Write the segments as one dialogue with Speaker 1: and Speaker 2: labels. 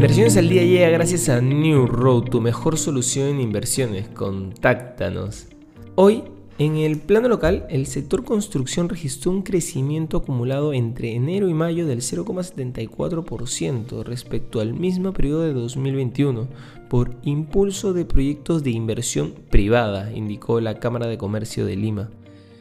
Speaker 1: Inversiones al día llega gracias a New Road, tu mejor solución en inversiones. Contáctanos. Hoy, en el plano local, el sector construcción registró un crecimiento acumulado entre enero y mayo del 0,74% respecto al mismo periodo de 2021 por impulso de proyectos de inversión privada, indicó la Cámara de Comercio de Lima.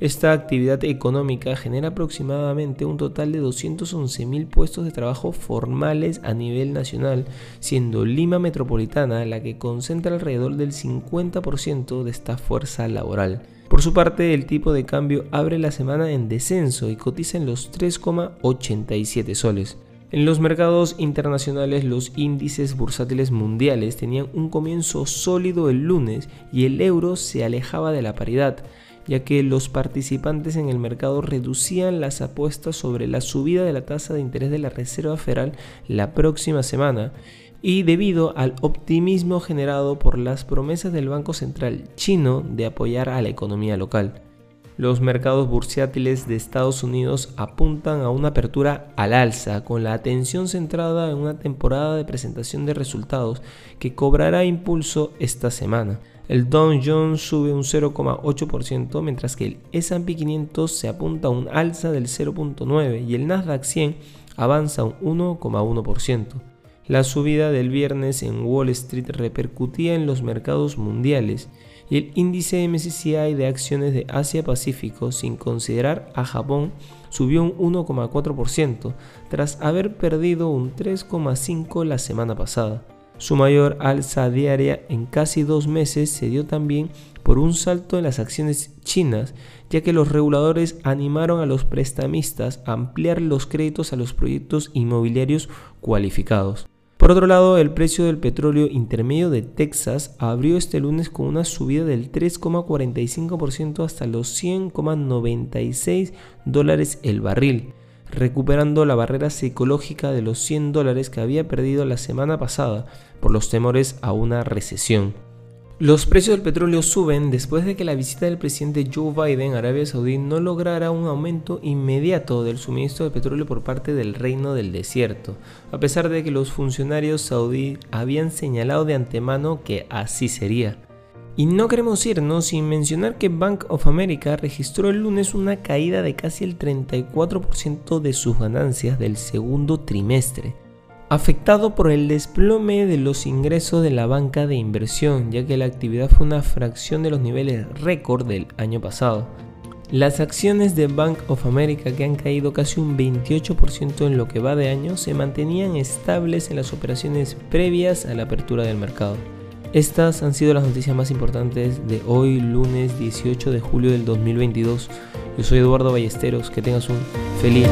Speaker 1: Esta actividad económica genera aproximadamente un total de 211.000 puestos de trabajo formales a nivel nacional, siendo Lima Metropolitana la que concentra alrededor del 50% de esta fuerza laboral. Por su parte, el tipo de cambio abre la semana en descenso y cotiza en los 3,87 soles. En los mercados internacionales los índices bursátiles mundiales tenían un comienzo sólido el lunes y el euro se alejaba de la paridad, ya que los participantes en el mercado reducían las apuestas sobre la subida de la tasa de interés de la Reserva Federal la próxima semana y debido al optimismo generado por las promesas del Banco Central chino de apoyar a la economía local. Los mercados bursátiles de Estados Unidos apuntan a una apertura al alza, con la atención centrada en una temporada de presentación de resultados que cobrará impulso esta semana. El Dow Jones sube un 0,8%, mientras que el S&P 500 se apunta a un alza del 0,9% y el Nasdaq 100 avanza un 1,1%. La subida del viernes en Wall Street repercutía en los mercados mundiales y el índice MSCI de acciones de Asia-Pacífico, sin considerar a Japón, subió un 1,4% tras haber perdido un 3,5% la semana pasada. Su mayor alza diaria en casi dos meses se dio también por un salto en las acciones chinas, ya que los reguladores animaron a los prestamistas a ampliar los créditos a los proyectos inmobiliarios cualificados. Por otro lado, el precio del petróleo intermedio de Texas abrió este lunes con una subida del 3,45% hasta los 100,96 dólares el barril, recuperando la barrera psicológica de los 100 dólares que había perdido la semana pasada por los temores a una recesión. Los precios del petróleo suben después de que la visita del presidente Joe Biden a Arabia Saudí no lograra un aumento inmediato del suministro de petróleo por parte del Reino del Desierto, a pesar de que los funcionarios saudíes habían señalado de antemano que así sería. Y no queremos irnos sin mencionar que Bank of America registró el lunes una caída de casi el 34% de sus ganancias del segundo trimestre, afectado por el desplome de los ingresos de la banca de inversión, ya que la actividad fue una fracción de los niveles récord del año pasado. Las acciones de Bank of America, que han caído casi un 28% en lo que va de año, se mantenían estables en las operaciones previas a la apertura del mercado. Estas han sido las noticias más importantes de hoy, lunes 18 de julio del 2022. Yo soy Eduardo Ballesteros, que tengas un feliz.